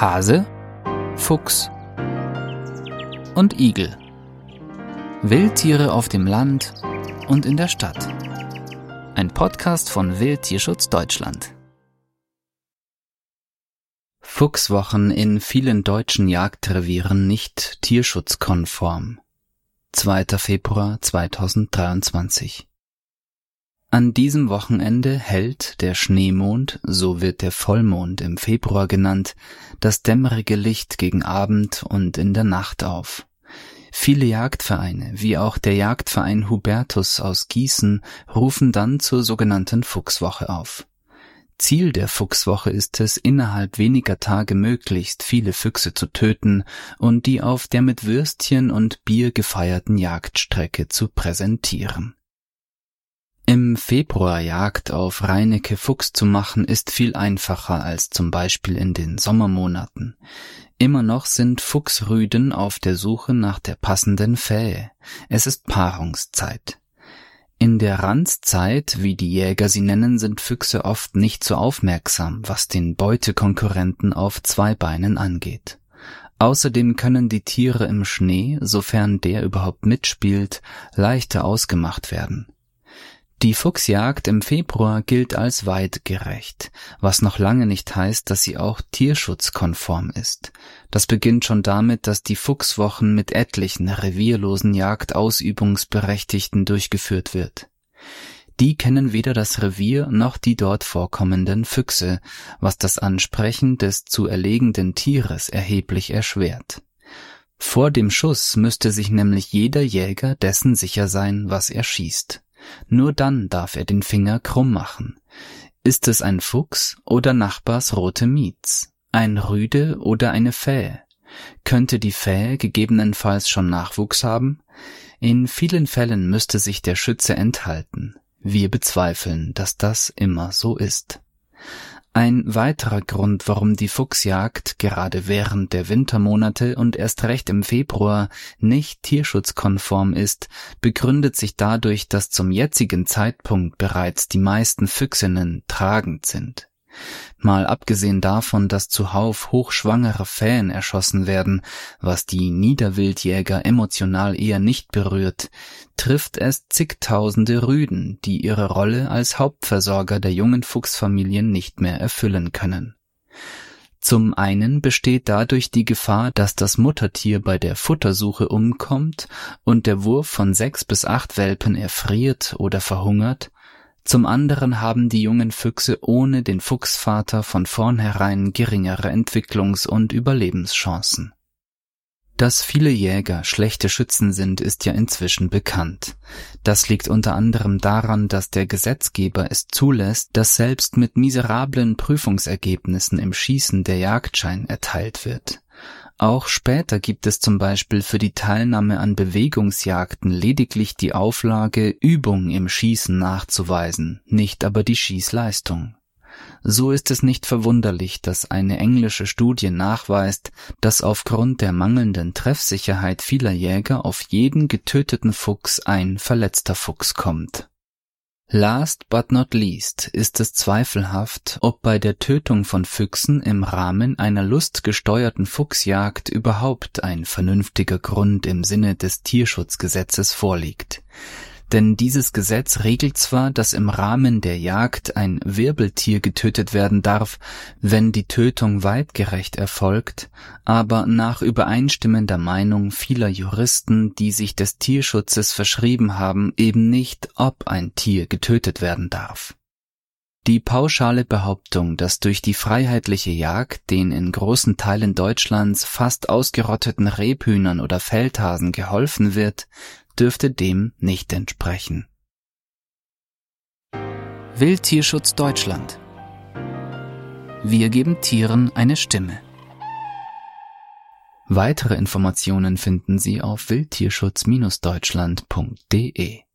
Hase, Fuchs und Igel. Wildtiere auf dem Land und in der Stadt. Ein Podcast von Wildtierschutz Deutschland. Fuchswochen in vielen deutschen Jagdrevieren nicht tierschutzkonform. 2. Februar 2023 an diesem Wochenende hält der Schneemond, so wird der Vollmond im Februar genannt, das dämmerige Licht gegen Abend und in der Nacht auf. Viele Jagdvereine, wie auch der Jagdverein Hubertus aus Gießen, rufen dann zur sogenannten Fuchswoche auf. Ziel der Fuchswoche ist es, innerhalb weniger Tage möglichst viele Füchse zu töten und die auf der mit Würstchen und Bier gefeierten Jagdstrecke zu präsentieren. Im Februar Jagd auf Reinecke Fuchs zu machen ist viel einfacher als zum Beispiel in den Sommermonaten. Immer noch sind Fuchsrüden auf der Suche nach der passenden Fähe. Es ist Paarungszeit. In der Ranzzeit, wie die Jäger sie nennen, sind Füchse oft nicht so aufmerksam, was den Beutekonkurrenten auf zwei Beinen angeht. Außerdem können die Tiere im Schnee, sofern der überhaupt mitspielt, leichter ausgemacht werden. Die Fuchsjagd im Februar gilt als weitgerecht, was noch lange nicht heißt, dass sie auch tierschutzkonform ist. Das beginnt schon damit, dass die Fuchswochen mit etlichen revierlosen Jagdausübungsberechtigten durchgeführt wird. Die kennen weder das Revier noch die dort vorkommenden Füchse, was das Ansprechen des zu erlegenden Tieres erheblich erschwert. Vor dem Schuss müsste sich nämlich jeder Jäger dessen sicher sein, was er schießt. Nur dann darf er den Finger krumm machen. Ist es ein Fuchs oder Nachbars rote Mietz? Ein Rüde oder eine Fähe? Könnte die Fähe gegebenenfalls schon Nachwuchs haben? In vielen Fällen müsste sich der Schütze enthalten. Wir bezweifeln, dass das immer so ist. Ein weiterer Grund, warum die Fuchsjagd gerade während der Wintermonate und erst recht im Februar nicht tierschutzkonform ist, begründet sich dadurch, dass zum jetzigen Zeitpunkt bereits die meisten Füchsinnen tragend sind. Mal abgesehen davon, dass zuhauf hochschwangere Fähen erschossen werden, was die Niederwildjäger emotional eher nicht berührt, trifft es zigtausende Rüden, die ihre Rolle als Hauptversorger der jungen Fuchsfamilien nicht mehr erfüllen können. Zum einen besteht dadurch die Gefahr, dass das Muttertier bei der Futtersuche umkommt und der Wurf von sechs bis acht Welpen erfriert oder verhungert, zum anderen haben die jungen Füchse ohne den Fuchsvater von vornherein geringere Entwicklungs- und Überlebenschancen. Dass viele Jäger schlechte Schützen sind, ist ja inzwischen bekannt. Das liegt unter anderem daran, dass der Gesetzgeber es zulässt, dass selbst mit miserablen Prüfungsergebnissen im Schießen der Jagdschein erteilt wird. Auch später gibt es zum Beispiel für die Teilnahme an Bewegungsjagden lediglich die Auflage, Übung im Schießen nachzuweisen, nicht aber die Schießleistung. So ist es nicht verwunderlich, dass eine englische Studie nachweist, dass aufgrund der mangelnden Treffsicherheit vieler Jäger auf jeden getöteten Fuchs ein verletzter Fuchs kommt Last but not least ist es zweifelhaft, ob bei der Tötung von Füchsen im Rahmen einer lustgesteuerten Fuchsjagd überhaupt ein vernünftiger Grund im Sinne des Tierschutzgesetzes vorliegt denn dieses Gesetz regelt zwar, dass im Rahmen der Jagd ein Wirbeltier getötet werden darf, wenn die Tötung weitgerecht erfolgt, aber nach übereinstimmender Meinung vieler Juristen, die sich des Tierschutzes verschrieben haben, eben nicht, ob ein Tier getötet werden darf. Die pauschale Behauptung, dass durch die freiheitliche Jagd den in großen Teilen Deutschlands fast ausgerotteten Rebhühnern oder Feldhasen geholfen wird, dürfte dem nicht entsprechen. Wildtierschutz Deutschland Wir geben Tieren eine Stimme. Weitere Informationen finden Sie auf wildtierschutz-deutschland.de